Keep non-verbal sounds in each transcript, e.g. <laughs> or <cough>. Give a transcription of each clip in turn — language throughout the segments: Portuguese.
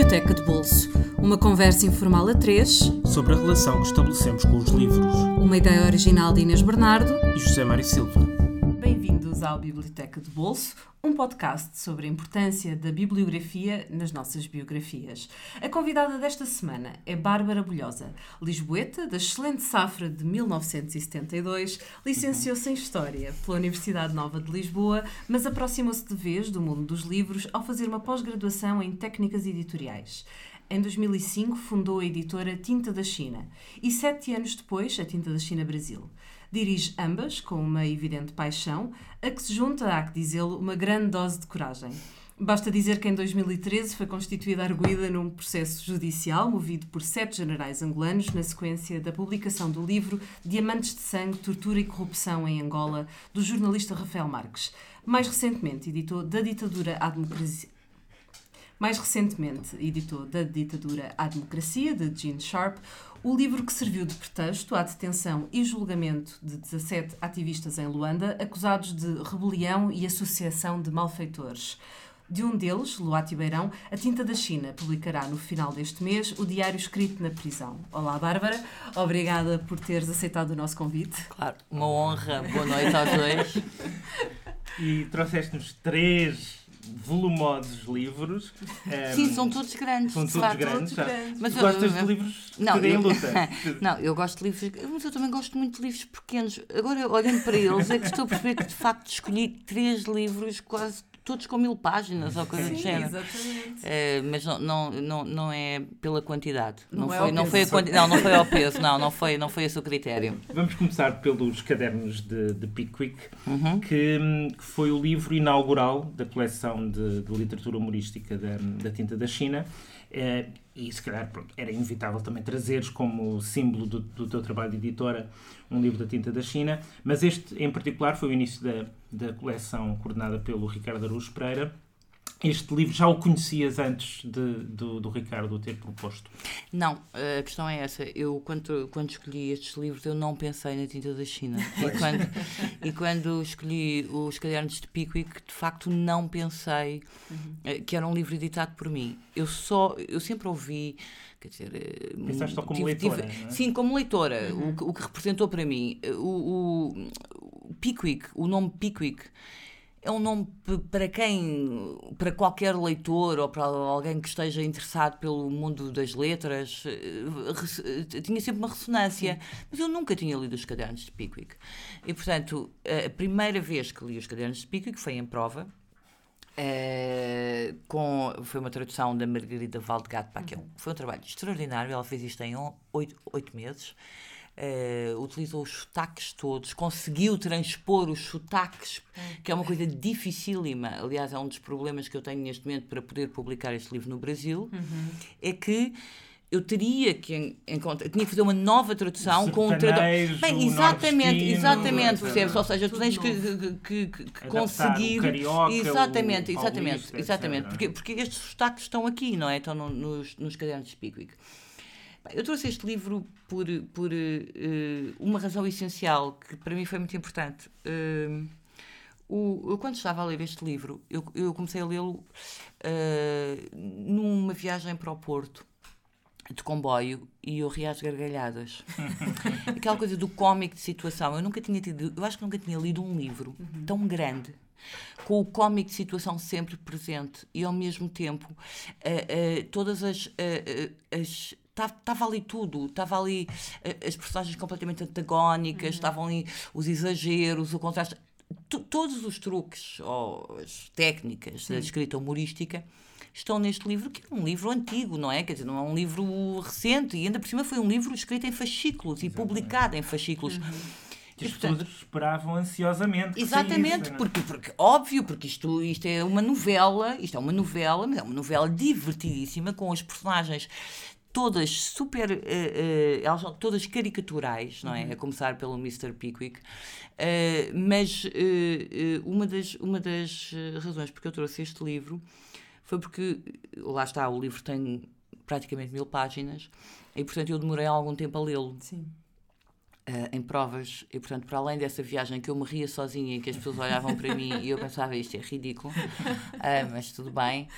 Biblioteca de Bolso. Uma conversa informal a três sobre a relação que estabelecemos com os livros. Uma ideia original de Inês Bernardo e José Mário Silva. Bem-vindos ao Biblioteca de Bolso, um podcast sobre a importância da bibliografia nas nossas biografias. A convidada desta semana é Bárbara Bolhosa, lisboeta, da excelente safra de 1972, licenciou-se em História pela Universidade Nova de Lisboa, mas aproximou-se de vez do mundo dos livros ao fazer uma pós-graduação em técnicas editoriais. Em 2005 fundou a editora Tinta da China e sete anos depois a Tinta da China Brasil. Dirige ambas com uma evidente paixão, a que se junta, há que dizê-lo, uma grande dose de coragem. Basta dizer que em 2013 foi constituída arguída num processo judicial movido por sete generais angolanos na sequência da publicação do livro Diamantes de Sangue, Tortura e Corrupção em Angola, do jornalista Rafael Marques. Mais recentemente editou Da Ditadura à Democracia. Mais recentemente editou Da Ditadura à Democracia, de Gene Sharp, o livro que serviu de pretexto à detenção e julgamento de 17 ativistas em Luanda, acusados de rebelião e associação de malfeitores. De um deles, Luati Beirão, a Tinta da China publicará no final deste mês o diário escrito na prisão. Olá, Bárbara. Obrigada por teres aceitado o nosso convite. Claro, uma honra. Boa noite aos dois. <laughs> E trouxeste-nos três volumosos livros. Um, Sim, são todos grandes. São todos grandes. Todos grandes. Mas Gostas eu, de livros não, em luta? <laughs> não, eu gosto de livros, mas eu também gosto muito de livros pequenos. Agora, olhando para eles, é que estou a perceber que de facto escolhi três livros quase todos com mil páginas ou coisa Sim, do género. Exatamente. Uh, mas não, não, não, não é pela quantidade. Não, não é foi, não foi a quanti... não, não foi ao peso, não, não foi, não foi esse o critério. Vamos começar pelos cadernos de, de Pickwick, uhum. que, que, foi o livro inaugural da coleção de, de literatura humorística da, da Tinta da China. Uh, e se calhar pronto, era inevitável também trazeres como símbolo do, do teu trabalho de editora um livro da tinta da China, mas este em particular foi o início da, da coleção coordenada pelo Ricardo Araújo Pereira. Este livro já o conhecias antes de, do, do Ricardo o ter proposto? Não, a questão é essa. Eu, quando, quando escolhi estes livros, eu não pensei na tinta da China. E quando, e quando escolhi os cadernos de Pickwick, de facto não pensei uhum. que era um livro editado por mim. Eu só, eu sempre ouvi quer dizer... Eh, Pensaste só como tive, leitora, tive, é? Sim, como leitora, uhum. o, o que representou para mim, o, o Pickwick, o nome Pickwick, é um nome para quem, para qualquer leitor ou para alguém que esteja interessado pelo mundo das letras, eh, tinha sempre uma ressonância. Mas eu nunca tinha lido os cadernos de Pickwick. E, portanto, a primeira vez que li os cadernos de Pickwick foi em prova. Uh, com, foi uma tradução da Margarida Valdegato, pá, que é uhum. foi um trabalho extraordinário. Ela fez isto em oito, oito meses uh, utilizou os sotaques todos, conseguiu transpor os sotaques, que é uma coisa dificílima. Aliás, é um dos problemas que eu tenho neste momento para poder publicar este livro no Brasil, uhum. é que eu teria que encontrar, tinha que fazer uma nova tradução com um tradutor. Bem, exatamente, exatamente, percebes? Ou seja, tu tens que, que, que, que conseguir. Carioca, exatamente, exatamente, exatamente. Porque, porque estes sotaques estão aqui, não é? Estão no, nos, nos cadernos de Pickwick. Eu trouxe este livro por, por uh, uma razão essencial que para mim foi muito importante. Uh, o, eu, quando estava a ler este livro, eu, eu comecei a lê-lo uh, numa viagem para o Porto de comboio e eu ria às gargalhadas. <laughs> Aquela coisa do cómic de situação. Eu nunca tinha tido, eu acho que nunca tinha lido um livro uhum. tão grande com o cómic de situação sempre presente e ao mesmo tempo uh, uh, todas as, uh, as estava ali tudo, estava ali as personagens completamente antagónicas, uhum. estavam ali os exageros, o contraste, todos os truques ou as técnicas Sim. da escrita humorística estão neste livro, que é um livro antigo, não é? Quer dizer, não é um livro recente, e ainda por cima foi um livro escrito em fascículos Exatamente. e publicado em fascículos. Uhum que as pessoas esperavam ansiosamente. Exatamente, saísse, é? porque, porque, óbvio, porque isto, isto é uma novela, isto é uma novela, mas é uma novela divertidíssima, com os personagens todas super. Uh, uh, elas são todas caricaturais, não é? Uhum. A começar pelo Mr. Pickwick. Uh, mas uma, das, uma das razões porque eu trouxe este livro foi porque, lá está, o livro tem praticamente mil páginas e, portanto, eu demorei algum tempo a lê-lo. Sim. Uh, em provas, e portanto, para além dessa viagem que eu me ria sozinha e que as pessoas olhavam para mim e eu pensava isto é ridículo, uh, <laughs> mas tudo bem.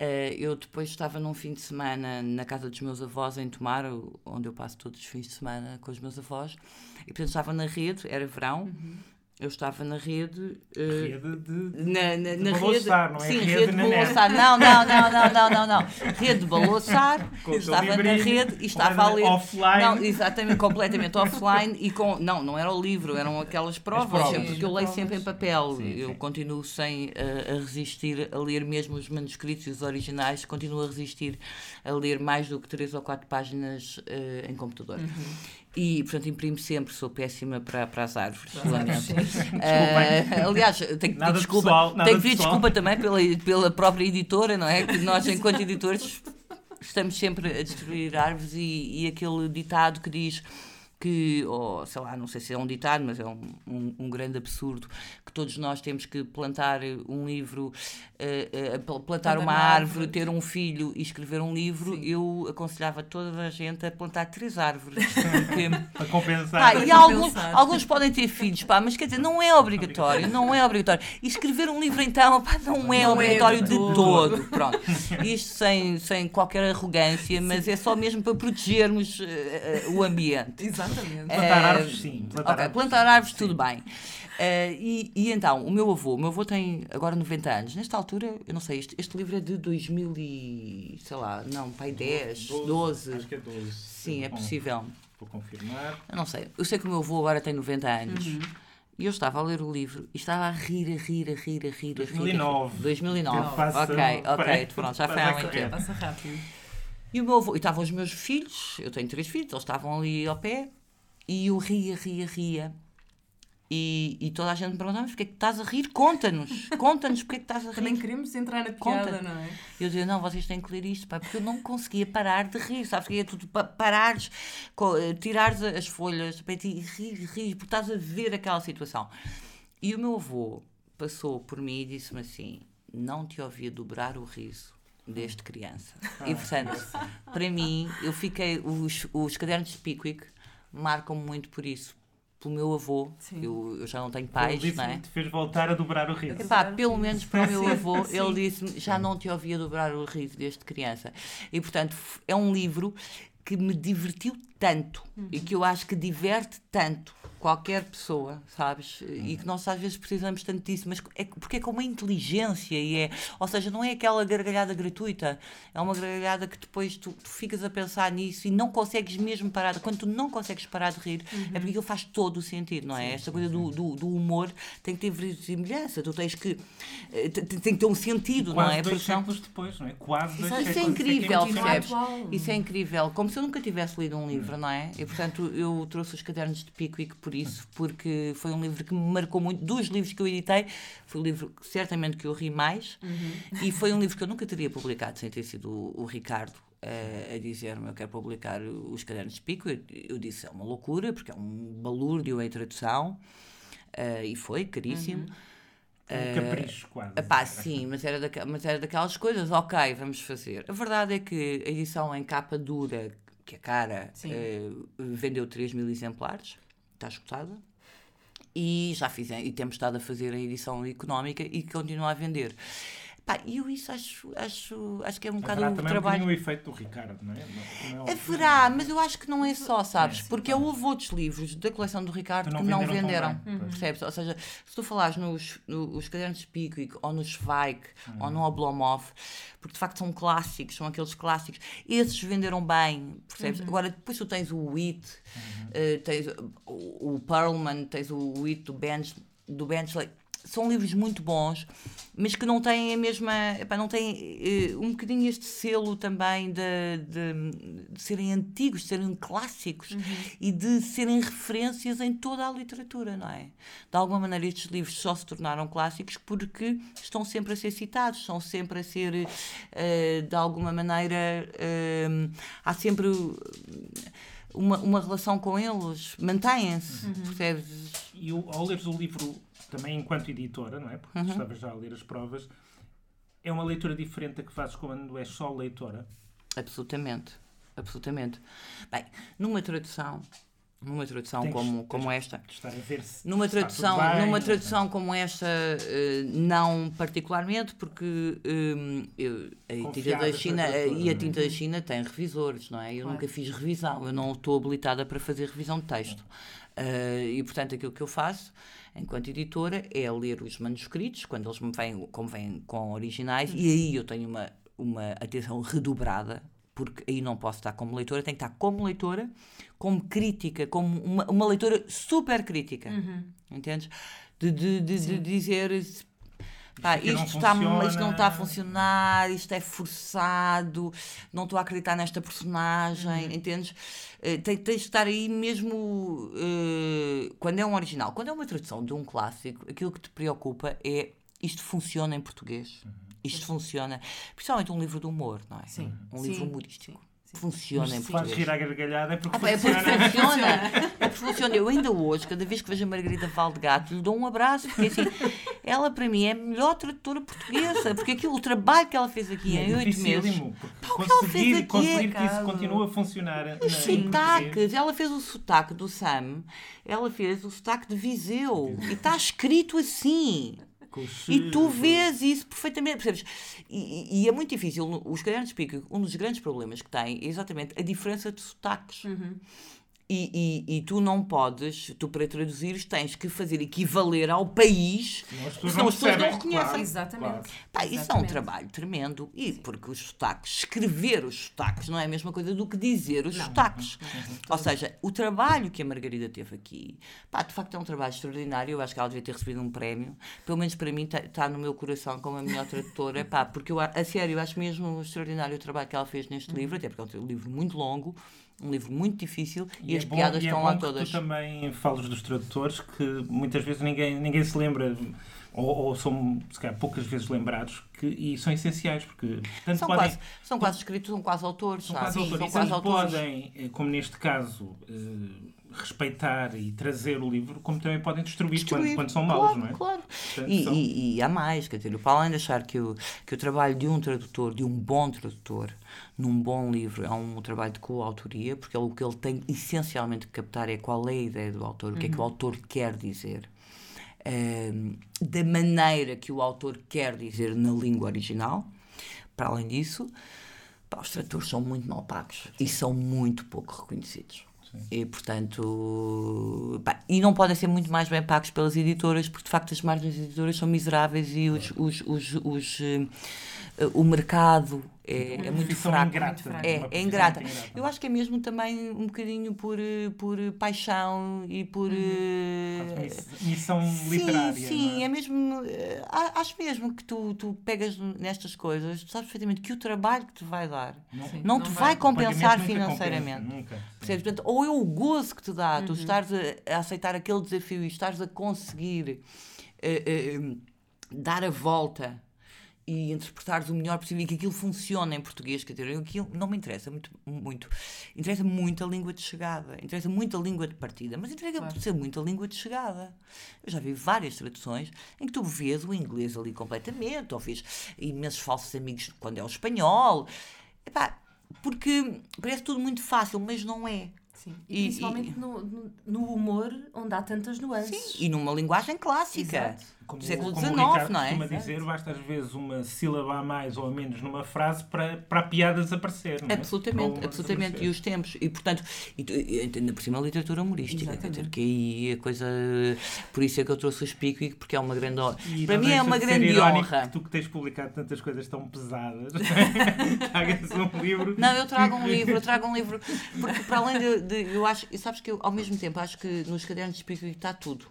Uh, eu depois estava num fim de semana na casa dos meus avós em Tomar, onde eu passo todos os fins de semana com os meus avós, e portanto estava na rede, era verão. Uhum eu estava na rede. Uh, rede de. Na, na, na rede. Não é sim, rede, rede de baloçar. Não, não, não, não, não, não, não. Rede de baloçar. <laughs> estava na rede e estava a ler. Offline. Não, exatamente, completamente offline. E com, não, não era o livro, eram aquelas provas. provas. Porque eu leio sempre em papel. Sim, eu sim. continuo sem uh, a resistir a ler mesmo os manuscritos e os originais. Continuo a resistir a ler mais do que três ou quatro páginas uh, em computador. Uhum. E, portanto, imprimo sempre, sou péssima para, para as árvores. Uh, aliás, tenho que pedir desculpa, pessoal, tenho que pedir desculpa também pela, pela própria editora, não é? Que nós, enquanto editores, estamos sempre a destruir árvores e, e aquele ditado que diz que, ou sei lá, não sei se é um ditado, mas é um, um, um grande absurdo, que todos nós temos que plantar um livro, uh, uh, plantar uma árvore, ter um filho e escrever um livro. Sim. Eu aconselhava toda a gente a plantar três árvores. Porque, <laughs> para compensar. Pá, e alguns, alguns podem ter filhos, pá, mas quer dizer, não é obrigatório, não é obrigatório. E escrever um livro então, pá, não é não obrigatório é de, todo. todo. <laughs> Pronto. Isto sem, sem qualquer arrogância, mas é só mesmo para protegermos uh, o ambiente. Exato. Exatamente. Plantar árvores, sim. Plantar okay, árvores, plantar árvores, tudo bem. Uh, e, e, então, o meu avô, o meu avô tem agora 90 anos. Nesta altura, eu não sei, este, este livro é de 2000 e, sei lá, não, pai 10, 12. 12. Acho que é 12. Sim, é possível. Vou confirmar. Eu não sei. Eu sei que o meu avô agora tem 90 anos. Uhum. E eu estava a ler o livro e estava a rir, a rir, a rir, a rir. 2009. 2009. Passa, ok, ok, pronto, já foi há muito tempo. Passa rápido. E o meu avô, e estavam os meus filhos, eu tenho três filhos, eles estavam ali ao pé, e eu ria, ria, ria. E, e toda a gente me perguntava, mas porquê é que estás a rir? Conta-nos, conta-nos porque é que estás a <laughs> rir. Também queremos entrar na piada, Conta. não é? Eu dizia, não, vocês têm que ler isto, pai, porque eu não conseguia parar de rir, sabes? Que é tudo pa parares, eh, tirares as folhas e rir, rir, porque estás a ver aquela situação. E o meu avô passou por mim e disse-me assim: não te ouvia dobrar o riso desde criança. Ah, e portanto, para mim, eu fiquei, os, os cadernos de Pickwick marcam muito por isso. Pelo meu avô, eu, eu, já não tenho pais, ele não é? te fez voltar a dobrar o riso. Epá, pelo menos para o meu avô, ele disse-me, já não te ouvia dobrar o riso desde criança. E, portanto, é um livro que me divertiu tanto uhum. e que eu acho que diverte tanto qualquer pessoa, sabes? E que nós às vezes precisamos tanto disso, mas é, porque é com uma inteligência e é, ou seja, não é aquela gargalhada gratuita, é uma gargalhada que depois tu, tu ficas a pensar nisso e não consegues mesmo parar, quando tu não consegues parar de rir, uhum. é porque aquilo faz todo o sentido, não é? Sim, Esta coisa do, do, do, humor tem que ter verossimilhança, tu tens que eh, tem que ter um sentido, não é? Dois séculos depois, não é? Quase dois isso é incrível, percebes? Isso é incrível, como se eu nunca tivesse lido um livro, não é? E portanto eu trouxe os cadernos de Pickwick por isso, porque foi um livro que me marcou muito. Dos livros que eu editei, foi o livro certamente que eu ri mais, uhum. e foi um livro que eu nunca teria publicado sem ter sido o, o Ricardo uh, a dizer-me eu quero publicar os cadernos de Pico. Eu, eu, disse é uma loucura, porque é um balúrdio em tradução, uh, e foi caríssimo. Uhum. Um capricho, quase. Sim, mas era, daquelas, mas era daquelas coisas, ok, vamos fazer. A verdade é que a edição em capa dura, que é cara, uh, vendeu 3 mil exemplares está escutada. E já fiz, e temos estado a fazer a edição económica e continua a vender. Pá, eu isso acho, acho, acho que é um bocado o trabalho. Um o efeito do Ricardo, não é? Não, é Haverá, mas eu acho que não é só, sabes? É, sim, porque claro. houve outros livros da coleção do Ricardo que não venderam. Uhum. Percebes? Ou seja, se tu falares nos, nos cadernos de Pickwick ou no Zweig uhum. ou no Oblomov, porque de facto são clássicos, são aqueles clássicos, esses venderam bem, percebes? Uhum. Agora, depois tu tens o Wheat, uh, tens o, o Perlman, tens o Wheat do Bench do Benchley são livros muito bons, mas que não têm a mesma. Epá, não têm uh, um bocadinho este selo também de, de, de serem antigos, de serem clássicos uhum. e de serem referências em toda a literatura, não é? De alguma maneira, estes livros só se tornaram clássicos porque estão sempre a ser citados, estão sempre a ser, uh, de alguma maneira, uh, há sempre. Uma, uma relação com eles, mantêm-se, uhum. percebes? E ao leres o livro também enquanto editora, não é? Porque uhum. estavas já a ler as provas, é uma leitura diferente da que fazes quando és só leitora? Absolutamente. Absolutamente. Bem, numa tradução, numa tradução Tens- como, como esta. Numa tradução, bem, numa não tradução como esta, eh, não particularmente, porque hum, eu- a tinta da China e a é? tinta da China tem revisores, não é? Eu Claro. nunca fiz revisão, eu não estou habilitada para fazer revisão de texto. Eh, e portanto aquilo que eu faço enquanto editora é ler os manuscritos quando eles me vêm como vêm com originais e aí eu tenho uma uma atenção redobrada porque aí não posso estar como leitora tenho que estar como leitora como crítica como uma, uma leitora super crítica Uhum. entendes? De, de, de, de dizer pá, não isto, está, funciona. isto não está a funcionar, isto é forçado, não estou a acreditar nesta personagem, Uhum. entendes? Eh, tem- tens de estar aí mesmo eh, quando é um original. Quando é uma tradução de um clássico, aquilo que te preocupa é isto funciona em português. Uhum. Isto funciona, principalmente um livro de humor, não é? Sim. Um livro Sim. humorístico. Funciona Mas em se faz português. rir à gargalhada é porque Ah, pá, é porque funciona. funciona. <laughs> É porque funciona. Eu ainda hoje, cada vez que vejo a Margarida Valdegato, lhe dou um abraço, porque assim, ela para mim é a melhor tradutora portuguesa, porque aquilo, o trabalho que ela fez aqui É em oito meses. porque o que ela fez conseguir, aqui é conseguir que isso continue a funcionar na- Os português. sotaques, ela fez o sotaque do Sam, ela fez o sotaque de Viseu, e está escrito assim. E tu vês isso perfeitamente, percebes? E, e- é muito difícil. Os cadernos de pico, um dos grandes problemas que têm é exatamente a diferença de sotaques. E, e, e tu não podes, tu para traduzires tens que fazer equivaler ao país, Senão as pessoas senão não as pessoas não reconhecem. claro. Exatamente. Pá, isso é um Exatamente. trabalho tremendo. E porque os sotaques, escrever os sotaques não é a mesma coisa do que dizer os sotaques. Ou seja, o trabalho que a Margarida teve aqui, pá, de facto é um trabalho extraordinário. Eu acho que ela devia ter recebido um prémio. Pelo menos para mim está no meu coração como a melhor tradutora. Pá, porque eu, a a sério, eu acho mesmo extraordinário o trabalho que ela fez neste livro, até porque é um livro muito longo, um livro muito difícil e, é as bom- piadas e é estão bom lá todas. Tu também falas dos tradutores que muitas vezes ninguém, ninguém se lembra ou, ou são se calhar, poucas vezes lembrados que, e são essenciais porque São podem, quase, são quase escritos, são quase autores, são sabe? quase autores, São e quase autores. podem, eh, como neste caso, eh, respeitar e trazer o livro, como também podem destruir, Destruir. Quando, quando são maus, claro, não é? Claro. Portanto, E, são- e, e há mais, quer dizer, o Paulo ainda achar que o, que o trabalho de um tradutor, de um bom tradutor, num bom livro, é um trabalho de coautoria, porque ele- o que ele tem essencialmente que captar é qual é a ideia do autor, o que é que o autor quer dizer. Ehm, da maneira que o autor quer dizer na língua original. Para além disso, pá, os tradutores são muito mal pagos e são muito pouco reconhecidos. E, portanto, pá, e não podem ser muito mais bem pagos pelas editoras, porque de facto as margens das editoras são miseráveis e os, os, os, os, eh, o mercado é, é muito fraco. ingrata, fraco. uma É, é profissão ingrata. muito ingrata. Eu acho que é mesmo também um bocadinho por, por paixão e por. eh, Miss- Missão literária. Sim, sim, não é? é? mesmo. eh, Acho mesmo que tu, tu pegas nestas coisas, tu sabes perfeitamente que o trabalho que te vai dar Não- Sim. não, não te vai- vai compensar financeiramente. compensa, nunca. Sim. Percebes? Portanto, ou é o gozo que te dá, tu estares a, a aceitar aquele desafio e estares a conseguir eh, eh, dar a volta e interpretares o melhor possível e que aquilo funcione em português, quer dizer, aquilo não me interessa muito, muito. Interessa muito a língua de chegada, interessa muito a língua de partida, mas interessa Claro. ser muito a língua de chegada. Eu já vi várias traduções em que tu vês o inglês ali completamente, ou vês imensos falsos amigos quando é o espanhol. Epá, porque parece tudo muito fácil, mas não é. Sim. E- E, principalmente No, no, no humor, onde há tantas nuances. E numa linguagem clássica. Exato. Como, século como o XIX, Ricardo não é? costuma dizer, basta às vezes uma sílaba a mais ou a menos numa frase para, para a piada desaparecer. Não é? Absolutamente, absolutamente. E desaparecer. os tempos. E, portanto, e, e, ainda por cima a literatura humorística. Quer dizer, que aí a coisa. Por isso é que eu trouxe o Spickwick, porque é uma grande honra. E Para mim é uma grande honra. Que tu que tens publicado tantas coisas tão pesadas, <laughs> <laughs> tragas um livro. Não, eu trago um livro, eu trago um livro. Porque para além de. de- eu acho. Sabes que eu, ao mesmo tempo, acho que nos cadernos de Spickwick está tudo.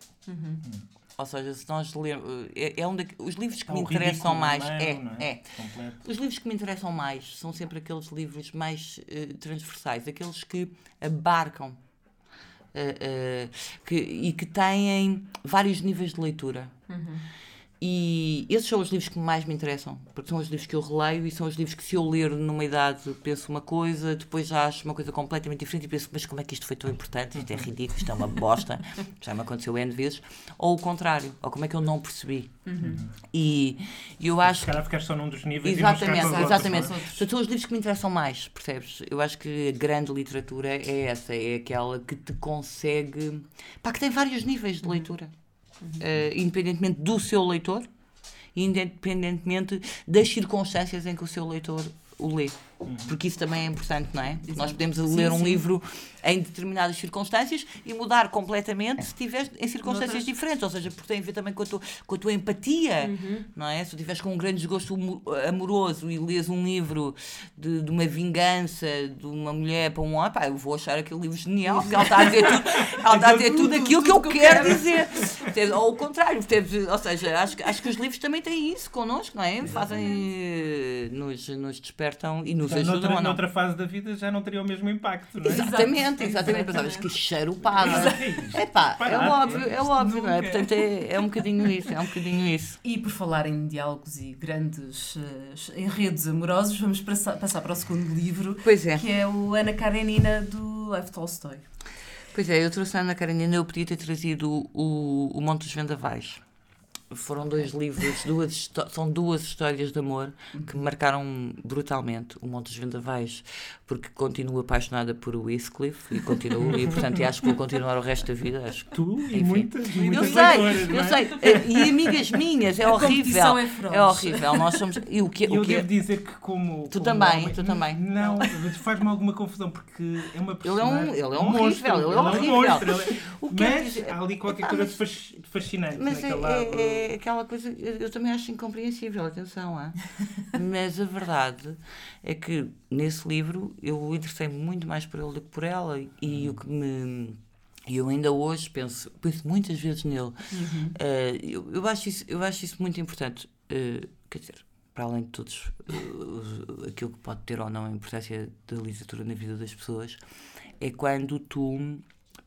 Ou seja, se nós lermos. É, é um daqu- os livros que Está me interessam mais. humano, é, não é. Completo. Os livros que me interessam mais são sempre aqueles livros mais eh, transversais, aqueles que abarcam eh, eh, que, e que têm vários níveis de leitura. E esses são os livros que mais me interessam, porque são os livros que eu releio e são os livros que, se eu ler numa idade, penso uma coisa, depois já acho uma coisa completamente diferente e penso, mas como é que isto foi tão importante? Isto é ridículo, isto é uma bosta, <laughs> já me aconteceu N vezes. Ou o contrário, ou como é que eu não percebi. Uhum. E eu acho. Se calhar ficar só num dos níveis Exatamente, e exatamente. Outros, Portanto, são os livros que me interessam mais, percebes? Eu acho que a grande literatura é essa, é aquela que te consegue. pá, que tem vários níveis de leitura uh, independentemente do seu leitor, independentemente das circunstâncias em que o seu leitor o lê. Porque isso também é importante, não é? Exato. Nós podemos ler sim, um sim. livro em determinadas circunstâncias e mudar completamente se estiveres em circunstâncias Noutras. diferentes. Ou seja, porque tem a ver também com a tua, com a tua empatia, uhum. não é? Se estiveres com um grande desgosto amoroso e lês um livro de, de uma vingança de uma mulher para um homem, pá, eu vou achar aquele livro genial, porque ela está a dizer tudo, ela está a dizer tudo aquilo que eu quero dizer. Ou o contrário, ou seja, acho, acho que os livros também têm isso connosco, não é? Fazem, nos, nos despertam e nos nos então, noutra, noutra fase da vida já não teria o mesmo impacto, não é? Exatamente, exatamente. Pensavas que charupada. É pá, é óbvio, é óbvio, não é? Portanto, é, é um bocadinho isso, é um bocadinho isso. E por falar em diálogos e grandes uh, enredos amorosos, vamos passar, passar para o segundo livro, pois é. que é o Ana Karenina do Lev Tolstói. Pois é, eu trouxe a Ana Karenina, eu podia ter trazido o, o Monte dos Vendavais foram dois livros, duas, são duas histórias de amor que me marcaram brutalmente. O Monte dos Vendavais, porque continuo apaixonada por o Heathcliff e continuo, e portanto acho que vou continuar o resto da vida. Acho que, tu e muitas, muitas Eu sei, eu é? sei. E amigas minhas, é a horrível. É, é, horrível. Nós somos. E o que, eu o que devo dizer que, como. Tu como também, homem, tu também. Não, faz-me alguma confusão porque é uma personagem. Ele é um, ele é um, um horrível, ele é um horrível. Monstro, ele é... O que mas é, há ali qualquer coisa de fascinante mas é, é, é aquela coisa eu também acho incompreensível, atenção, ah? <laughs> mas a verdade é que nesse livro eu interessei-me muito mais por ele do que por ela e o que me e eu ainda hoje penso, penso muitas vezes nele. Uhum. Uh, eu, eu, acho isso, eu acho isso muito importante. Uh, quer dizer, para além de todos uh, aquilo que pode ter ou não a importância da literatura na vida das pessoas, é quando tu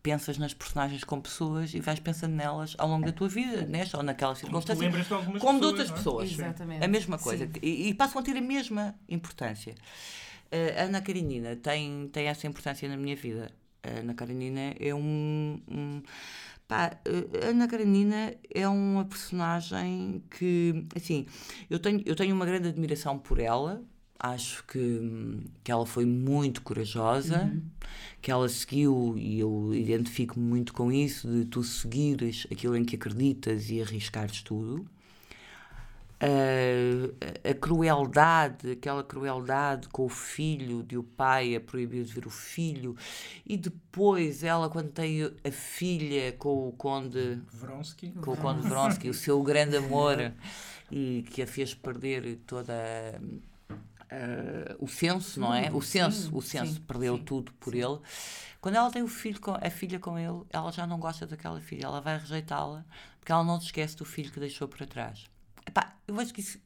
pensas nas personagens como pessoas e vais pensando nelas ao longo da tua vida, nesta ou naquela circunstância. Como, de algumas como pessoas, de outras é? pessoas. Exatamente. A mesma coisa. E, e, passam a ter a mesma importância. Uh, a Ana Karenina tem, tem essa importância na minha vida. A Ana Karenina é um. um pá, a Ana Karenina é uma personagem que, assim, eu tenho, eu tenho uma grande admiração por ela, acho que, que ela foi muito corajosa, uhum. que ela seguiu, e eu identifico muito com isso, de tu seguires aquilo em que acreditas e arriscares tudo. Uh, a crueldade, aquela crueldade com o filho, de o pai a proibir de ver o filho, e depois ela, quando tem a filha com o Conde Vronsky, com o Conde Vronsky, o seu grande amor, <laughs> e que a fez perder toda uh, o senso, não é? O senso, sim, o senso, sim, perdeu sim, tudo por ele. Quando ela tem o filho com, a filha com ele, ela já não gosta daquela filha, ela vai rejeitá-la porque ela não se esquece do filho que deixou para trás. Epá, eu acho que isso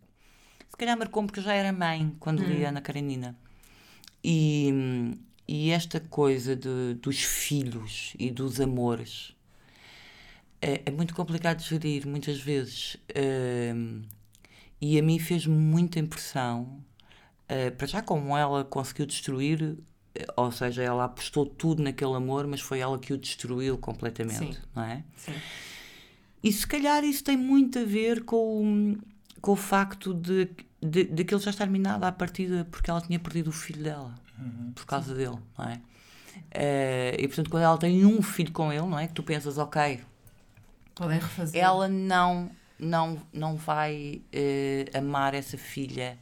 se calhar marcou-me porque eu já era mãe quando hum. li Ana Karenina. E, e esta coisa de, dos filhos e dos amores é, é muito complicado de gerir muitas vezes. Uh, e a mim fez muita impressão Uh, para já, como ela conseguiu destruir, eh, ou seja, ela apostou tudo naquele amor, mas foi ela que o destruiu completamente, Sim. não é? Sim. E se calhar isso tem muito a ver com, com o facto de, de, de que ele já estar minado à partida porque ela tinha perdido o filho dela, uhum. por causa Sim. dele, não é? Uh, e portanto, quando ela tem um filho com ele, não é? Que tu pensas, ok, podem refazer. Ela não, não, não vai uh, amar essa filha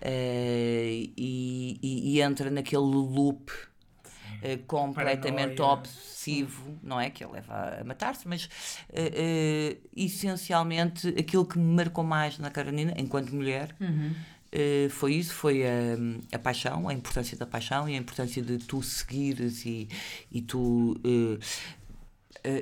Uh, e, e, entra naquele loop uh, completamente Paranoia. obsessivo, não é? Que ele leva a matar-se, mas uh, essencialmente aquilo que me marcou mais na Carolina, enquanto mulher, uhum. foi isso: foi a, a, paixão, a importância da paixão e a importância de tu seguires e, e tu eh,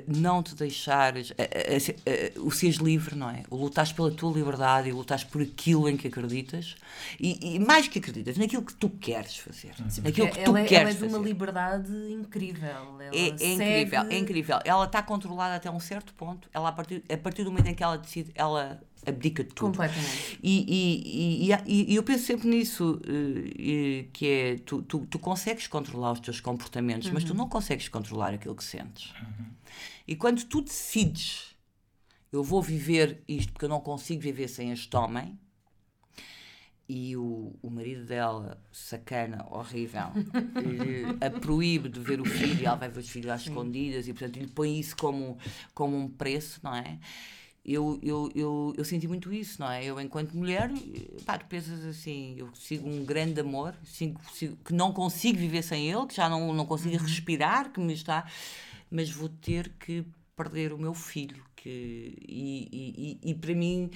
não te deixares, uh, uh, o seres livre, não é? O lutares pela tua liberdade e lutares por aquilo em que acreditas e, e mais que acreditas, naquilo que tu queres fazer. Sim, naquilo que tu ela, é, queres ela é de uma liberdade incrível. Ela é, é incrível, é incrível. Ela está controlada até um certo ponto. Ela, a partir, a partir do momento em que ela decide, ela abdica de tudo. Completamente. E, e, e, e, eu penso sempre nisso, eh, que é, tu, tu, tu consegues controlar os teus comportamentos, mas tu não consegues controlar aquilo que sentes. E quando tu decides, eu vou viver isto porque eu não consigo viver sem este homem, e o, o marido dela, sacana, horrível, <laughs> a proíbe de ver o filho, e ela vai ver os filhos às escondidas, e portanto lhe põe isso como, como um preço, não é? Eu, eu, eu, eu senti muito isso, não é? Eu, enquanto mulher, pá, tu pensas assim, eu sigo um grande amor, sigo, sigo- que não consigo viver sem ele, que já não, não consigo respirar, que me está, mas vou ter que perder o meu filho. Que, e, e, e, para mim,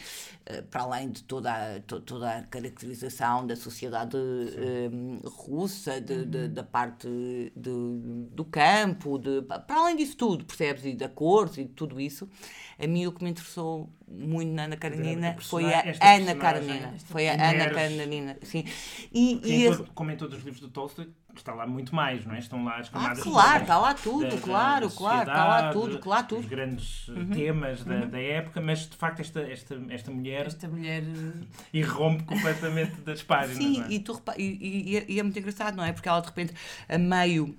eh, para além de toda a, to- toda a caracterização da sociedade eh, russa, de- de- da parte de- do campo, de, para além disso tudo, percebes? E da corte e tudo isso, a mim o que me interessou muito na Ana Karenina foi a Ana Karenina. Foi a. Ana Karenina, sim. E, e em a- todo- como em todos os livros do Tolstói, está lá muito mais, não é? Estão lá as Ah, camadas claro, todas está lá tudo, da- claro, da claro, está lá tudo, claro, tudo. Uhum. Os grandes eh, temas da, da época, mas de facto esta, esta, esta mulher Esta mulher. eh, irrompe completamente <laughs> das páginas. Sim, não é? e, tu e, e- e é- e é muito engraçado, não é? Porque ela de repente, a meio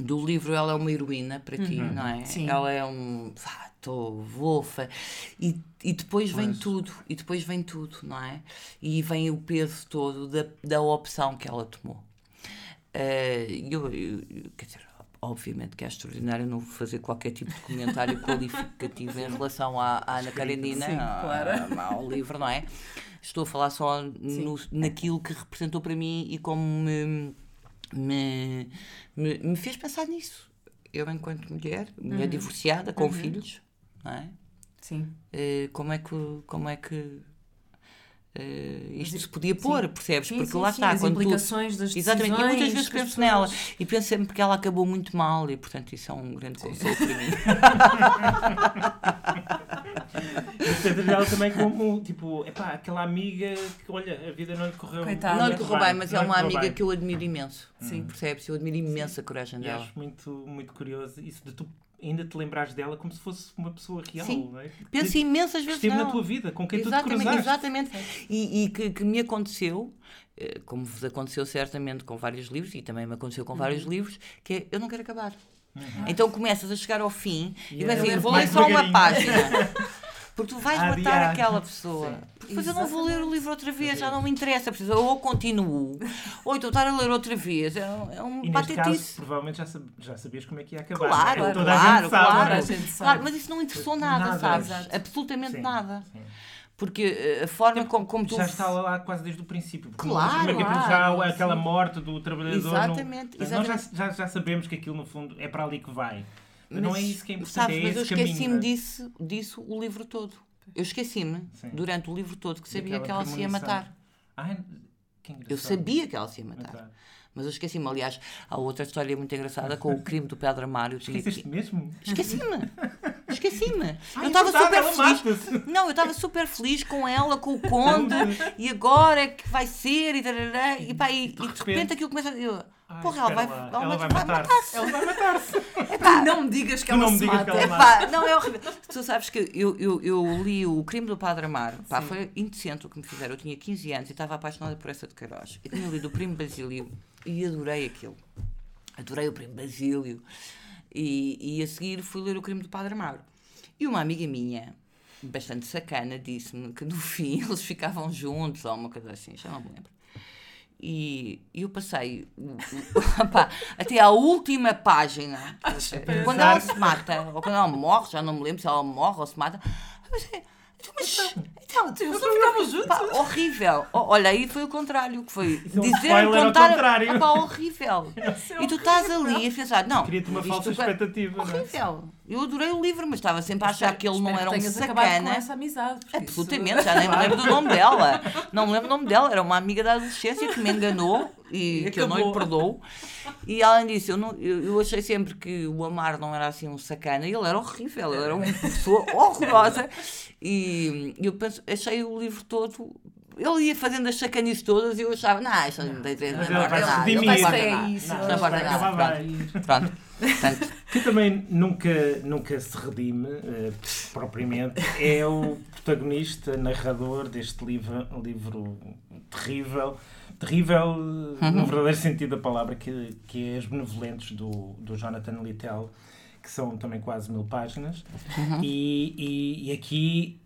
do livro, ela é uma heroína para ti, não é? Sim. Ela é um. Estou wolfa. E, e depois vem Pois. tudo, e depois vem tudo, não é? E vem o peso todo da, da opção que ela tomou. Eh, eu, eu- quer dizer, obviamente que é extraordinário, não fazer qualquer tipo de comentário <laughs> qualificativo em relação à, à Ana Karenina, Sim, claro. ao livro, não é? Estou a falar só no- naquilo que representou para mim e como me, me, me, me fez pensar nisso. Eu, enquanto mulher, mulher divorciada, com filhos, não é? Sim. Eh, como é que, como é que eh, isto se podia pôr, percebes? Sim, Porque sim, lá sim, está. as quando tu- implicações das Exatamente, e muitas vezes penso nela e penso sempre que ela acabou muito mal e, portanto, isso é um grande consolo para mim. E portanto, ela também como, tipo, epá, aquela amiga que, olha, a vida não lhe correu Coitada. Não lhe correu bem, mas é uma amiga bem. que eu admiro imenso. Sim. Percebes? Eu admiro imenso a coragem E dela. acho muito, muito curioso isso de tu ainda te lembrares dela como se fosse uma pessoa real. Sim. não é? Penso que, imensas que vezes esteve na nela. tua vida, com quem tu te Exatamente, cruzaste. exatamente. E, e que, que me aconteceu, eh, como vos aconteceu certamente com vários livros, e também me aconteceu com Uhum. vários livros, que é eu não quero acabar. Então começas a chegar ao fim e, E vais é dizer, vou ler só uma página. <laughs> Porque tu vais matar aquela pessoa. Sim. Porque depois eu não vou ler o livro outra vez, já não me interessa. Preciso, ou continuo, ou então estar a ler outra vez. É, um- é um E neste caso, patetice. provavelmente já, sab- já sabias como é que ia acabar. Claro, não é? claro, Toda a gente sabe. claro. é? Toda a gente sabe. Claro, mas isso não interessou nada, Nada, sabes? exato. Absolutamente Sim, nada. sim. Porque eh, a forma como, como tu. Já está lá quase desde o princípio. porque Claro, capítulo claro, já há aquela morte do trabalhador. Exatamente, no... exatamente. Nós já, já, já sabemos que aquilo, no fundo, é para ali que vai. Mas, não é isso que é importante, Sabes, é mas eu esqueci-me é? disso, disso o livro todo. Eu esqueci-me, durante o livro todo, que sabia Daquela que ela se ia matar. Ai. Eu sabia que ela se ia matar. Matar. Mas eu esqueci-me. Aliás, há outra história muito engraçada com o <laughs> crime do Pedro tinha Esqueceste que- mesmo? Esqueci-me. Esqueci-me. <laughs> Eu estava é verdade, super feliz. Não, eu estava super feliz com ela, com o conde, e agora é que vai ser, e, tarará, e, pá, e, e de repente- aquilo começa a. Ai, porra, ela vai, ela ela vai, vai matar-se. Ela vai matar-se. Tu não me digas que Tu ela não se digas que mata. ela Epá, não, é horrível. Tu sabes que eu, eu, eu li o crime do Padre Amaro. Pá, foi indecente o que me fizeram. Eu tinha 15 anos e estava apaixonada por essa de Queiroz. Eu tinha lido o Primo Basílio e adorei aquilo. Adorei o Primo Basílio. E, e a seguir fui ler o crime do Padre Amaro. E uma amiga minha, bastante sacana, disse-me que no fim <laughs> eles ficavam juntos ou uma coisa assim, já não me lembro. E eu passei o- o- <laughs> até à última página. Quando ela se mata, ou quando ela morre, já não me lembro se ela morre ou se mata. Mas, é, então, mas, então, Eles não ficavam juntos. horrível. O- Olha, aí foi o contrário, que foi é um dizer ao contar. contrário. Horrível. <laughs> é E tu estás ali a pensar, não. Cria-te uma falsa expectativa. é? Horrível. Eu adorei o livro, mas estava sempre a achar que ele não Espero era um acabado com sacana. essa amizade. porque isso- Absolutamente, já nem me lembro do nome <laughs> dela. Não me lembro do nome dela, era uma amiga da adolescência que me enganou e, E que eu não lhe perdoo. E além disso, eu, não, eu, eu achei sempre que o Amar não era assim um sacana, e ele era horrível, ele era uma pessoa <laughs> horrorosa. E eu penso, achei o livro todo. Ele ia fazendo as sacanices todas e eu achava, não, isto não tem Mas não importa nada, não importa nada, pronto. Portanto, que também nunca, nunca se redime uh, propriamente, é o protagonista, narrador deste livro, um livro terrível, terrível uhum. no verdadeiro sentido da palavra, que, que é As Benevolentes, do, do Jonathan Littell, que são também quase mil páginas. Uhum. E, e, e aqui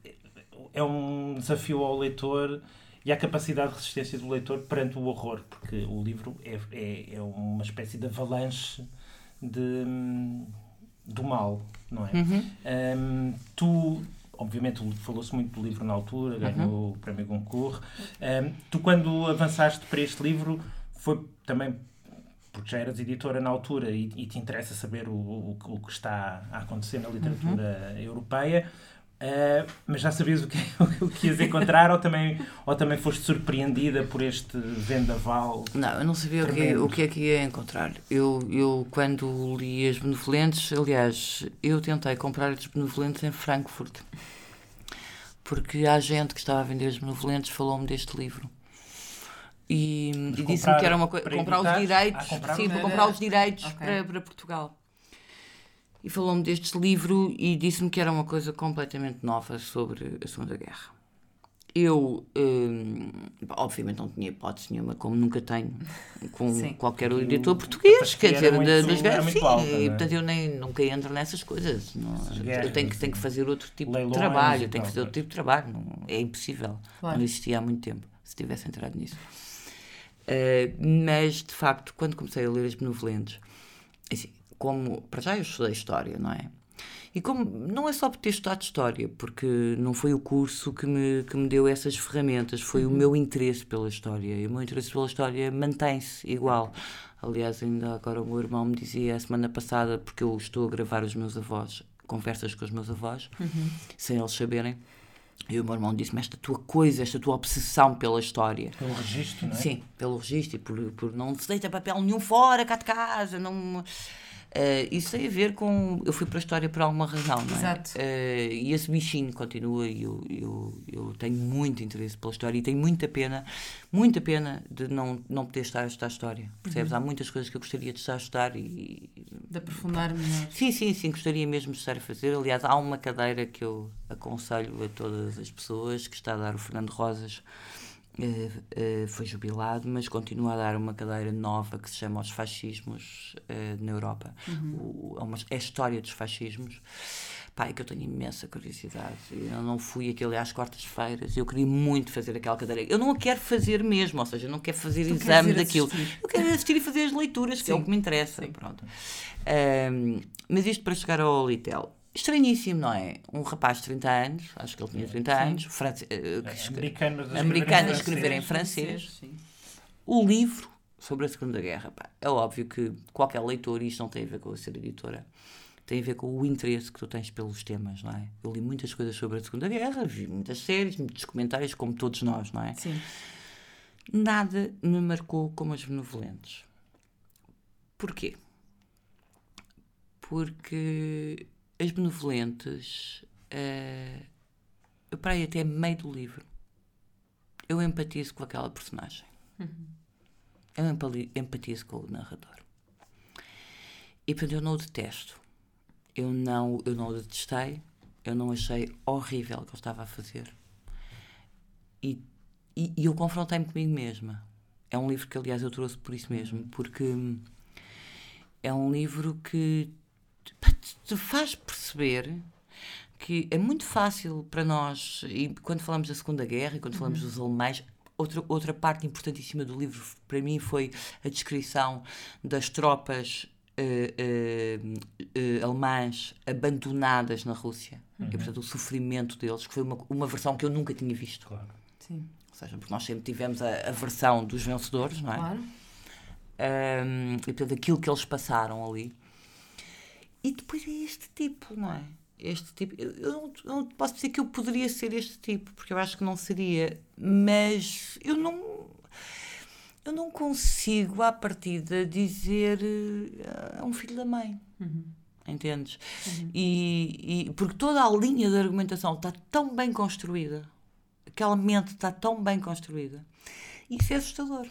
é um desafio ao leitor e à capacidade de resistência do leitor perante o horror, porque o livro é, é, é uma espécie de avalanche de, do mal, não é? Uhum. Um, tu, obviamente, falou-se muito do livro na altura, ganhou uhum. o prémio Goncourt. Um, tu, quando avançaste para este livro, foi também porque já eras editora na altura e, e te interessa saber o, o, o, que está a acontecer na literatura uhum. europeia. Uh, mas já sabias o que, <laughs> o que ias encontrar ou também, ou também foste surpreendida por este vendaval? Não, eu não sabia o que, o que é que ia encontrar. Eu, eu, quando li as benevolentes, aliás, eu tentei comprar as benevolentes em Frankfurt, porque há gente que estava a vender as benevolentes falou-me deste livro. E, e disse-me que era uma coisa. Comprar os direitos. Comprar sim, para comprar os direitos okay. para, para Portugal e falou-me deste livro e disse-me que era uma coisa completamente nova sobre a Segunda Guerra. Eu, hum, obviamente, não tinha hipótese nenhuma, como nunca tenho com sim. qualquer editor português, quer dizer, muito, das guerras. Sim, alta, e, é? portanto, eu nem, nunca entro nessas coisas. Não, guerras, eu tenho que, tenho que fazer outro tipo de trabalho, tenho que fazer outro tipo de trabalho. Não, é impossível. Claro. Não existia há muito tempo, se tivesse entrado nisso. Uh, mas, de facto, quando comecei a ler as benevolentes, assim, como, para já eu estudei História, não é? E como, não é só por ter estudado História, porque não foi o curso que me, que me deu essas ferramentas, foi uhum. o meu interesse pela História. E o meu interesse pela História mantém-se igual. Aliás, ainda agora o meu irmão me dizia a semana passada, porque eu estou a gravar os meus avós, conversas com os meus avós, uhum. sem eles saberem. E o meu irmão disse-me esta tua coisa, esta tua obsessão pela história. Pelo registro, não é? Sim, pelo registro e por, por não se deita papel nenhum fora cá de casa, não Uh, isso tem a ver com. Eu fui para a história por alguma razão, não é? Exato. Uh, e esse bichinho continua e eu, eu, eu tenho muito interesse pela história e tenho muita pena, muita pena de não, não poder estar a estudar história. Percebes? Uhum. Há muitas coisas que eu gostaria de estar a estudar e. De aprofundar melhor. Sim, sim, sim, gostaria mesmo de estar a fazer. Aliás, há uma cadeira que eu aconselho a todas as pessoas que está a dar o Fernando Rosas Uh, uh, foi jubilado, mas continua a dar uma cadeira nova que se chama Os Fascismos uh, na Europa. Uhum. O, é, uma, é a história dos fascismos. Pai, é que eu tenho imensa curiosidade. Eu não fui aquele às quartas-feiras. Eu queria muito fazer aquela cadeira. Eu não a quero fazer mesmo, ou seja, eu não quero fazer tu exame daquilo. Assistir. Eu quero assistir e fazer as leituras, Sim. que é o que me interessa. Sim. Pronto. mas isto para chegar ao Litel estranhíssimo, não é? Um rapaz de 30 anos, acho que ele tinha 30 sim. anos, france... uh, é, americano, americano a escrever em francês. Sim. O livro sobre a Segunda Guerra, pá, é óbvio que qualquer leitor, e isto não tem a ver com a ser editora, tem a ver com o interesse que tu tens pelos temas, não é? Eu li muitas coisas sobre a Segunda Guerra, vi muitas séries, muitos documentários, como todos nós, não é? Sim. Nada me marcou como as benevolentes. Porquê? Porque as benevolentes, uh, eu para aí até meio do livro, eu empatizo com aquela personagem. Uhum. Eu empatizo com o narrador. E portanto eu não o detesto. Eu não, eu não o detestei. Eu não achei horrível o que ele estava a fazer. E, e, e eu confrontei-me comigo mesma. É um livro que, aliás, eu trouxe por isso mesmo, porque é um livro que te faz perceber que é muito fácil para nós, e quando falamos da Segunda Guerra e quando falamos uhum. dos alemães, outra, outra parte importantíssima do livro para mim foi a descrição das tropas uh, uh, uh, alemãs abandonadas na Rússia. Uhum. E, portanto, o sofrimento deles, que foi uma, uma versão que eu nunca tinha visto. Claro. Sim. Ou seja, porque nós sempre tivemos a, a versão dos vencedores, não é? Claro. Um, e, portanto, aquilo que eles passaram ali. E depois é este tipo, não é? Este tipo. Eu não, eu não posso dizer que eu poderia ser este tipo, porque eu acho que não seria, mas eu não. Eu não consigo, à partida, dizer é um filho da mãe. Uhum. Entendes? Uhum. E, e, porque toda a linha de argumentação está tão bem construída, aquela mente está tão bem construída, isso é assustador.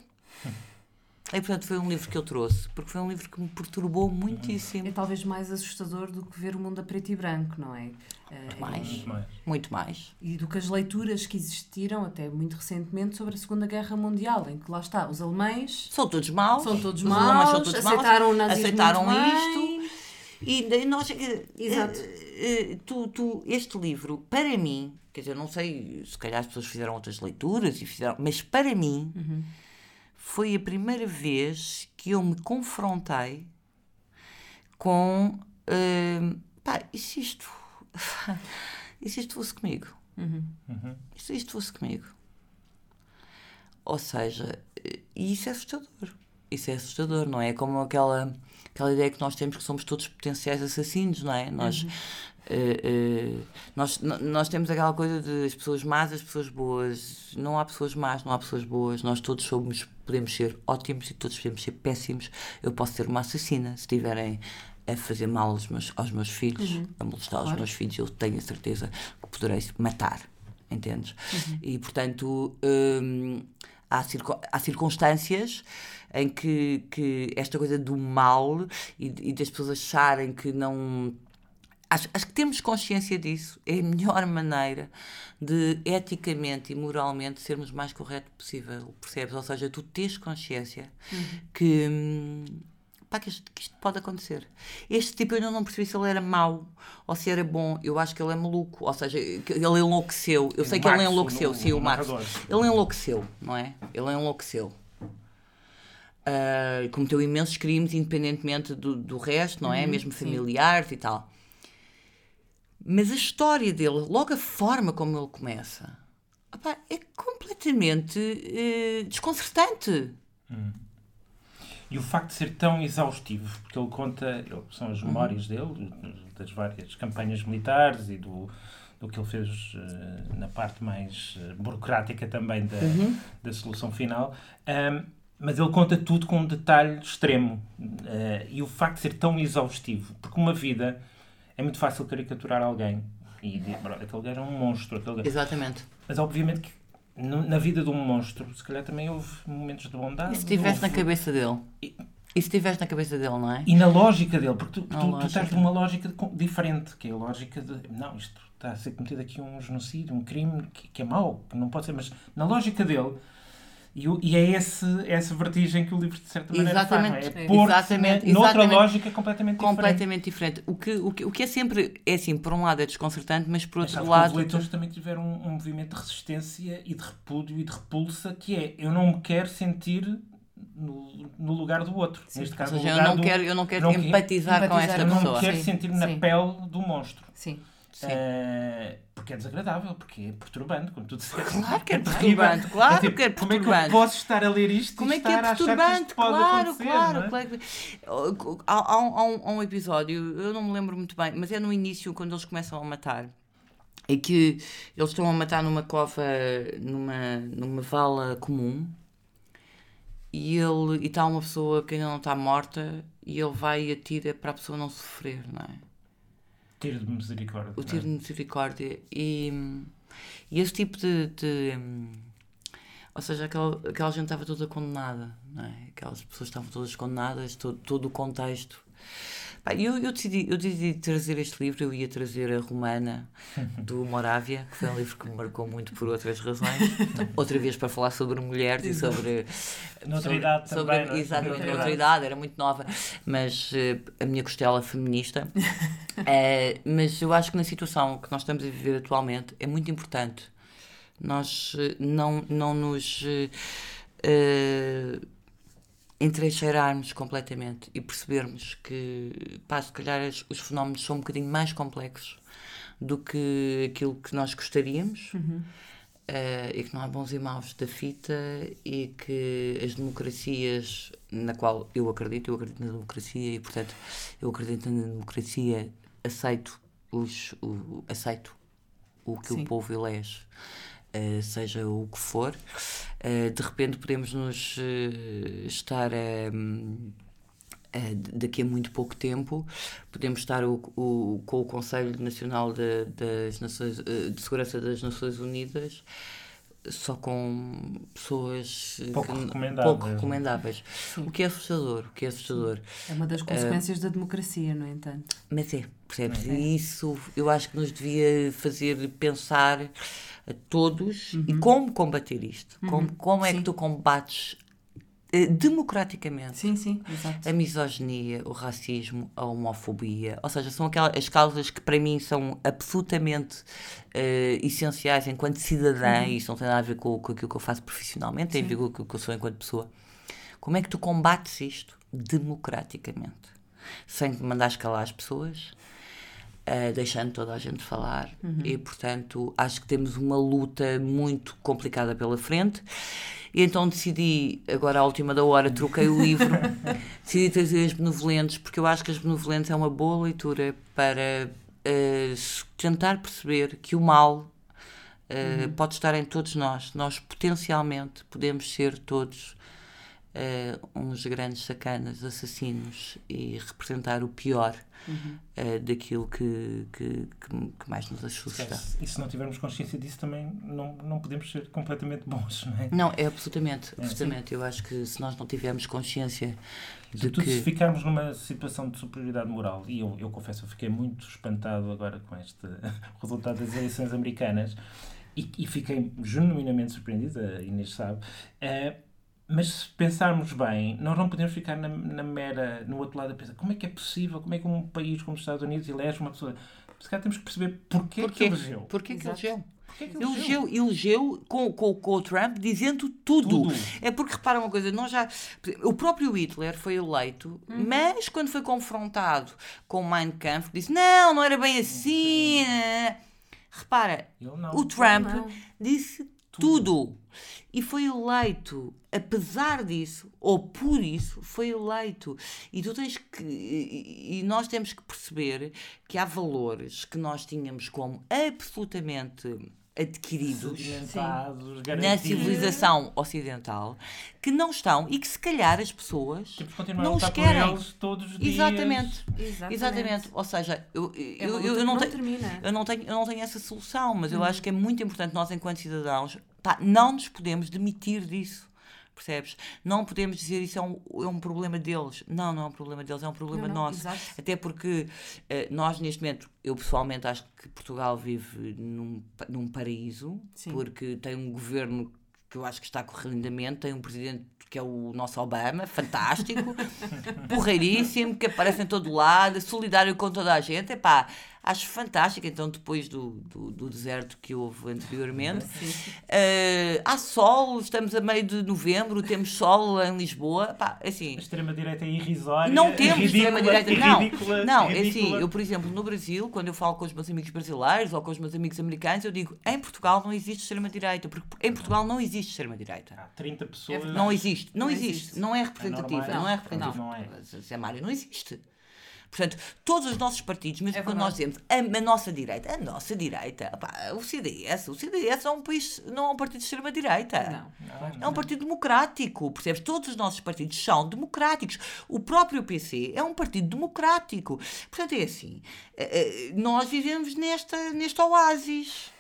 E portanto foi um livro que eu trouxe, porque foi um livro que me perturbou muitíssimo. É talvez mais assustador do que ver o mundo a preto e branco, não é? Muito mais. Muito mais. Muito mais. E do que as leituras que existiram até muito recentemente sobre a Segunda Guerra Mundial, em que lá está, os alemães São todos maus. são todos os alemães maus, são todos maus, aceitaram o nazismo aceitaram muito bem. isto. E nós. eh, Exato. eh, eh, tu, tu, este livro, para mim, quer dizer, não sei, se calhar as pessoas fizeram outras leituras e fizeram, mas para mim Uhum. Foi a primeira vez que eu me confrontei com. eh, pá, e se isto. <laughs> e se isto fosse comigo? Uhum. E se isto fosse comigo? Ou seja, eh, isso é assustador. Isso é assustador, não é? Como aquela, aquela ideia que nós temos que somos todos potenciais assassinos, não é? Nós, eh, eh, nós, n- nós temos aquela coisa de as pessoas más, as pessoas boas. Não há pessoas más, não há pessoas boas. Nós todos somos, podemos ser ótimos e todos podemos ser péssimos. Eu posso ser uma assassina se estiverem a fazer mal aos meus, aos meus filhos, a molestar os Claro. meus filhos. Eu tenho a certeza que poderei matar, entendes? Uhum. E portanto. hum, há, circo- há circunstâncias em que, que esta coisa do mal e, e das pessoas acharem que não. Acho, acho que temos consciência disso. É a melhor <laughs> maneira de, eticamente e moralmente, sermos o mais correto possível. Percebes? Ou seja, tu tens consciência que. hum, pá, que, isto, que isto pode acontecer. Este tipo eu ainda não percebi se ele era mau ou se era bom. Eu acho que ele é maluco. Ou seja, ele enlouqueceu. Eu sei o que ele enlouqueceu, o- sim, o o Max. narrador. Ele enlouqueceu, não é? Ele enlouqueceu. Ah, cometeu imensos crimes, independentemente do, do resto, não é? Mesmo familiares e tal. Mas a história dele, logo a forma como ele começa, opá, é completamente eh, desconcertante. E o facto de ser tão exaustivo, porque ele conta, ele- são Uhum. as memórias dele, das várias campanhas militares e do, do que ele fez eh, na parte mais eh, burocrática também da, Uhum. da solução final. Ahm, mas ele conta tudo com um detalhe extremo. Eh, e o facto de ser tão exaustivo, porque uma vida é muito fácil caricaturar alguém e dizer, "Bro, aquele gajo é um monstro. Aquele. Exatamente. Mas obviamente que na vida de um monstro, se calhar também houve momentos de bondade. E se estivesse na houve- cabeça dele? E- E se estivesse na cabeça dele, não é? E na lógica dele, porque tu, Na tu, tu lógica. estás numa lógica diferente, que é a lógica de não, isto está a ser cometido aqui um genocídio, um crime que, que é mau, que não pode ser, mas na lógica dele, e, e é esse, essa vertigem que o livro de certa maneira Exatamente. faz, não é? É. É pôr Exatamente, noutra exatamente. lógica completamente diferente. Completamente diferente. O que, o, que, o que é sempre, é assim, por um lado é desconcertante, mas por Mas outro sabes que os lado. leitores também tiveram um, um movimento de resistência e de repúdio e de repulsa, que é, eu não me quero sentir no, no lugar do outro. Neste Ou caso, seja, eu não do- quero, eu não quero não quero empatizar, com empatizar, esta eu não pessoa. me quero Sim, sentir na sim. pele do monstro. Sim. Eh, porque é desagradável, porque é perturbante, como tu disseste. Claro que é terrível. perturbante, claro tipo, que é Como é que eu perturbante. posso estar a ler isto Como e é que é a perturbante? pode Claro, claro, é? claro. que- Há, um, há um- há um episódio, eu não me lembro muito bem, mas é no início, quando eles começam a matar. É que eles estão a matar numa cova, numa, numa vala comum, e ele e está uma pessoa que ainda não está morta, e ele vai e atira para a pessoa não sofrer, não é? Tiro de misericórdia. o tiro de misericórdia e, e esse tipo de, de, ou seja, aquela, aquela gente estava toda condenada não é? aquelas pessoas estavam todas condenadas todo, todo o contexto eu, eu, decidi, eu decidi trazer este livro eu ia trazer a Romana <laughs> do Moravia que foi um livro que me marcou muito por outras razões <laughs> outra vez para falar sobre mulheres e sobre Noutra sobre- sobre- também, não é? Exatamente, idade, era muito nova, mas eh, a minha costela feminista. <laughs> Eh, mas eu acho que na situação que nós estamos a viver atualmente é muito importante nós eh, não, não nos eh, entrincheirarmos completamente e percebermos que, pá, se calhar os fenómenos são um bocadinho mais complexos do que aquilo que nós gostaríamos. eh, e que não há bons e maus da fita e que as democracias na qual eu acredito, eu acredito na democracia e portanto eu acredito na democracia, aceito os, o, aceito o que Sim. o povo elege, eh, seja o que for, eh, de repente podemos nos eh, estar a. daqui a muito pouco tempo podemos estar o, o- com o Conselho Nacional de, das Nações, de Segurança das Nações Unidas só com pessoas pouco que, recomendáveis. pouco recomendáveis. O que é assustador, o que é assustador. É uma das consequências uh, da democracia, no entanto. Mas é, percebes? É. E isso eu acho que nos devia fazer pensar a todos uhum. e como combater isto. Uhum. Como, como é Sim. que tu combates eh, democraticamente sim, sim, exato. a misoginia, o racismo, a homofobia. Ou seja, são aquelas as causas que para mim são absolutamente uh, essenciais enquanto cidadã, uhum. e isso não tem nada a ver com, com aquilo que eu faço profissionalmente, tem a ver com aquilo que eu sou enquanto pessoa. Como é que tu combates isto democraticamente? Sem mandar escalar as pessoas, Uh, deixando toda a gente falar. Uhum. E, portanto, acho que temos uma luta muito complicada pela frente. E então decidi, agora à última da hora, troquei o livro, <laughs> decidi trazer as Benevolentes, porque eu acho que as Benevolentes é uma boa leitura para uh, tentar perceber que o mal uh, uhum. pode estar em todos nós. Nós potencialmente podemos ser todos uns grandes sacanas, assassinos e representar o pior uhum. uh, daquilo que, que, que, mais nos assusta. e se não tivermos consciência disso, também não, não podemos ser completamente bons, não é? Não, é absolutamente. É, absolutamente. Eu acho que se nós não tivermos consciência de que... se ficarmos numa situação de superioridade moral, e eu, eu confesso, eu fiquei muito espantado agora com este <laughs> resultado das eleições americanas, e, e fiquei genuinamente surpreendido, a Inês sabe, uh, mas se pensarmos bem, nós não podemos ficar na, na, mera, no outro lado a pensar como é que é possível, como é que um país como os Estados Unidos elege uma pessoa. Se calhar temos que perceber porquê, porquê? que elegeu. Porquê que elegeu? elegeu, elegeu com, com, com o Trump dizendo tudo. tudo. É porque repara uma coisa, nós já. O próprio Hitler foi eleito, uhum. mas quando foi confrontado com o Mein Kampf, disse: não, não era bem assim. Repara, o Trump disse tudo. E foi eleito, apesar disso, ou por isso, foi eleito. E tu tens que. E nós temos que perceber que há valores que nós tínhamos como absolutamente adquiridos na civilização ocidental que não estão e que se calhar as pessoas não os querem. todos os Exatamente. Exatamente. Exatamente. Ou seja, eu, é eu, eu, eu, não tenho, eu, não tenho, eu não tenho essa solução, mas eu uhum. acho que é muito importante nós, enquanto cidadãos, pá, não nos podemos demitir disso percebes? Não podemos dizer isso é um, é um problema deles. Não, não é um problema deles, é um problema não, não, nosso. Exato. Até porque uh, nós, neste momento, eu pessoalmente acho que Portugal vive num, num paraíso, Sim. porque tem um governo que eu acho que está lindamente, tem um presidente que é o nosso Obama, fantástico, <laughs> porreiríssimo, que aparece em todo lado, solidário com toda a gente. Epá, acho fantástico. Então, depois do, do, do deserto que houve anteriormente, uh, há sol, estamos a meio de novembro, temos sol em Lisboa. Pá, assim, a extrema-direita é irrisória. Não temos extrema-direita, não. Ridícula, não, é assim, eu, por exemplo, no Brasil, quando eu falo com os meus amigos brasileiros ou com os meus amigos americanos, eu digo: em Portugal não existe extrema-direita, porque em Portugal não existe extrema-direita. Há 30 pessoas. Não existe, não, não existe. existe, não é representativa, é não, não, é representativa. Não, não é. Zé Mário, não existe. Portanto, todos os nossos partidos, mesmo é quando nós dizemos a, a, nossa direita, a nossa direita, o CDS, o CDS é um país, não é um partido de extrema-direita. Não, não, É um partido democrático, percebes? Todos os nossos partidos são democráticos. O próprio PC é um partido democrático. Portanto, é assim, eh, eh, nós vivemos nesta, neste oásis.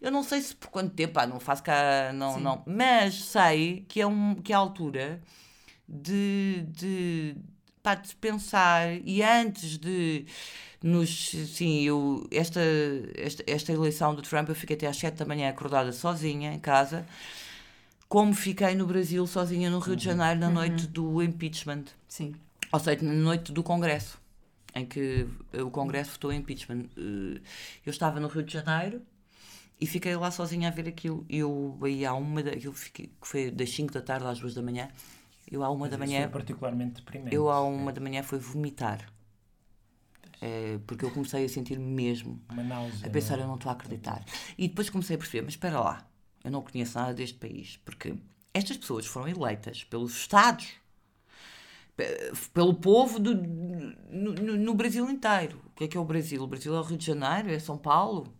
Eu não sei se por quanto tempo, ah, não faço cá, não, não, mas sei que é, um, que é a altura de, de, pá, de pensar e antes de nos sim eu esta, esta esta eleição do Trump eu fiquei até às 7 da manhã acordada sozinha em casa como fiquei no Brasil sozinha no Rio de uhum. Janeiro na uhum. noite do impeachment sim ou seja na noite do Congresso em que o Congresso votou impeachment eh, eu estava no Rio de Janeiro e fiquei lá sozinha a ver aquilo eu aí há uma aquilo que foi das 5 da tarde às 2 da manhã eu à uma Mas da manhã. Foi particularmente deprimente. Eu à uma é. da manhã fui vomitar. É, porque eu comecei a sentir mesmo. Uma náusea. A pensar, não? É? eu não estou a acreditar. E depois comecei a perceber, mas espera lá, eu não conheço nada deste país. Porque estas pessoas foram eleitas pelos Estados, pelo povo do, no, no, Brasil inteiro. O que é que é o Brasil? O Brasil é o Rio de Janeiro? É São Paulo?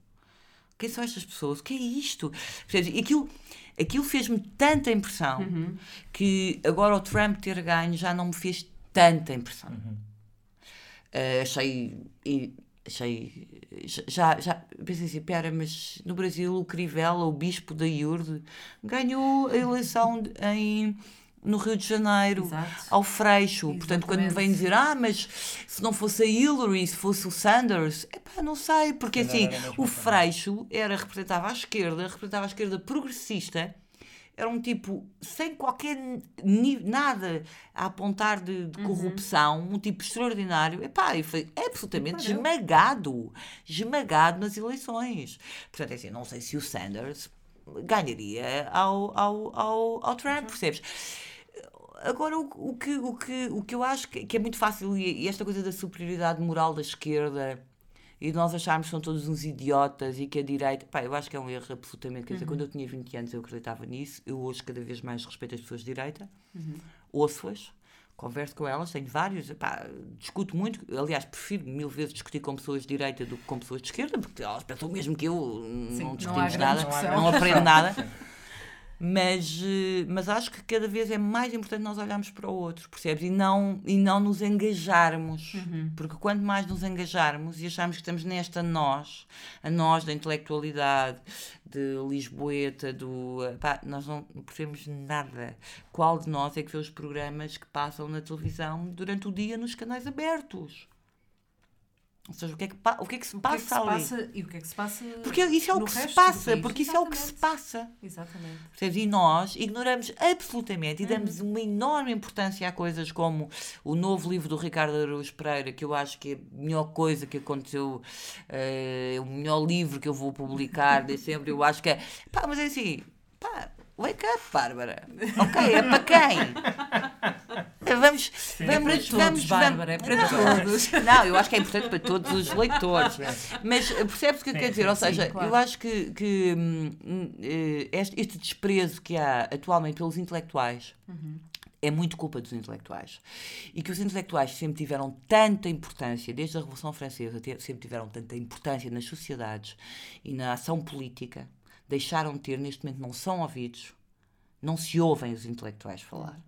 Quem são estas pessoas? O que é isto? E aquilo aquilo fez-me tanta impressão uhum. que agora o Trump ter ganho já não me fez tanta impressão. Uhum. Uh, achei achei. Já, já pensei assim, pera, mas no Brasil o Crivella, o bispo da Iurde, ganhou a eleição em no Rio de Janeiro, Exato. ao Freixo. Portanto, Exatamente. quando me vêm dizer, ah, mas se não fosse a Hillary, se fosse o Sanders, epá, não sei, porque assim, o. Freixo era, representava a esquerda, representava a esquerda progressista, era um tipo sem qualquer nada a apontar de, de corrupção, um tipo extraordinário, epá, e foi absolutamente Perdeu. esmagado, esmagado nas eleições. Portanto, é assim, não sei se o Sanders ganharia ao, ao, ao, ao Trump, percebes? Agora, o, o, que, o, que, o que eu acho que, que é muito fácil, e, e esta coisa da superioridade moral da esquerda, e de nós acharmos que são todos uns idiotas e que a direita. Pá, eu acho que é um erro absolutamente. Quer dizer, quando eu tinha 20 anos eu acreditava nisso, eu hoje cada vez mais respeito as pessoas de direita, ouço-as, converso com elas, tenho vários, pá, discuto muito. Aliás, prefiro mil vezes discutir com pessoas de direita do que com pessoas de esquerda, porque elas pensam o mesmo que eu, Sim, não não discutimos grande nada, não aprendo nada. Mas, eh, mas acho que cada vez é mais importante nós olharmos para o outro, percebes? E não, e não nos engajarmos. Porque quanto mais nos engajarmos e acharmos que estamos nesta nós, a nós da intelectualidade, de Lisboeta, do. eh, Pá, nós não percebemos nada. Qual de nós é que vê os programas que passam na televisão durante o dia nos canais abertos? Ou seja, o que é que, o que, é que se O que é passa que se ali? passa e o que é que se passa Porque isso é o que se passa, porque isso é o que se Exatamente. passa. Exatamente. Percebes? E nós ignoramos absolutamente e Uhum. damos uma enorme importância a coisas como o novo livro do Ricardo Araújo Pereira, que eu acho que é a melhor coisa que aconteceu, eh, o melhor livro que eu vou publicar de sempre. Eu acho que é. Pá, mas é assim, pá, wake up, Bárbara. Ok, é para quem? Vamos, É para vamos, todos, vamos, Bárbara, é vamos- para todos. <laughs> não, eu acho que é importante para todos os leitores. Mas eh, percebes o que eu quero dizer? Ou sim, seja, claro. eu acho que, que, hum, eh, este, este desprezo que há atualmente pelos intelectuais é muito culpa dos intelectuais. E que os intelectuais sempre tiveram tanta importância, desde a Revolução Francesa, sempre tiveram tanta importância nas sociedades e na ação política, deixaram de ter, neste momento não são ouvidos, não se ouvem os intelectuais falar.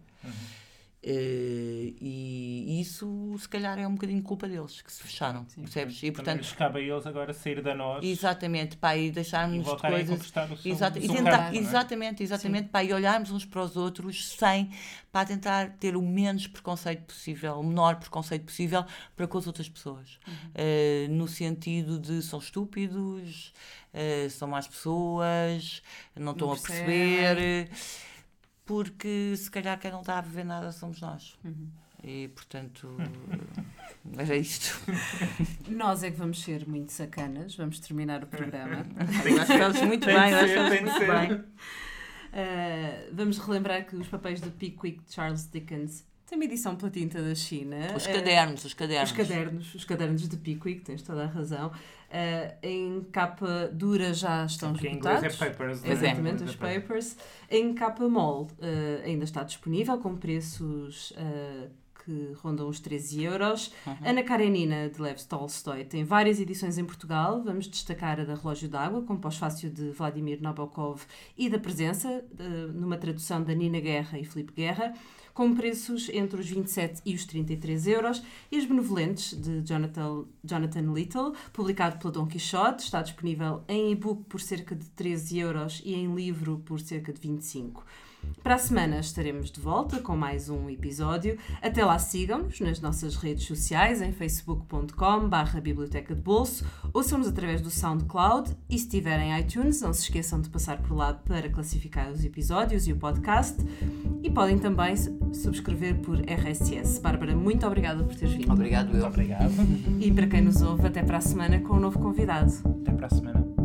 Eh, e isso, se calhar, é um bocadinho culpa deles, que se fecharam, percebes? E, Portanto, cabe a eles agora sair da nós Exatamente, pá, e e deixarmos a coisas. seu, e seu tentar, não é? exatamente, exatamente, pá, e olharmos uns para os outros sem, para tentar ter o menos preconceito possível, o menor preconceito possível para com as outras pessoas. Uhum. Eh, no sentido de são estúpidos, eh, são más pessoas, não estão a percebem. perceber, porque se calhar quem não está a viver nada somos nós. Uhum. E portanto, <laughs> era isto. Nós é que vamos ser muito sacanas, vamos terminar o programa. <laughs> Que estamos muito bem, estamos de muito ser. bem. Uh, vamos relembrar que os papéis de Pickwick de Charles Dickens têm uma edição pela tinta da China. Os Uh, cadernos, os cadernos. Os cadernos, os cadernos de Pickwick, tens toda a razão. Uh, em capa dura já estão Porque em esgotados. inglês é papers. é? Exatamente, Da os paper. papers. Em capa mole uh, ainda está disponível com preços uh, que rondam os 13 euros. Ana Karenina, de Lev Tolstoy, tem várias edições em Portugal. Vamos destacar a da Relógio d'Água, com pós-fácil de Vladimir Nabokov e da Presença, uh, numa tradução da Nina Guerra e Filipe Guerra, com preços entre os 27 e os 33 euros. E As Benevolentes, de Jonathan, Jonathan Little, publicado pela Dom Quixote, está disponível em e-book por cerca de 13 euros e em livro por cerca de 25. Para a semana estaremos de volta com mais um episódio. Até lá sigam-nos nas nossas redes sociais em facebook.com barra biblioteca de bolso, ouçam-nos através do SoundCloud e se tiverem iTunes não se esqueçam de passar por lá para classificar os episódios e o podcast e podem também su- subscrever por RSS. Bárbara, muito obrigada por teres vindo. Obrigado, Muito eu. obrigado. E para quem nos ouve, até para a semana com um novo convidado. Até para a semana.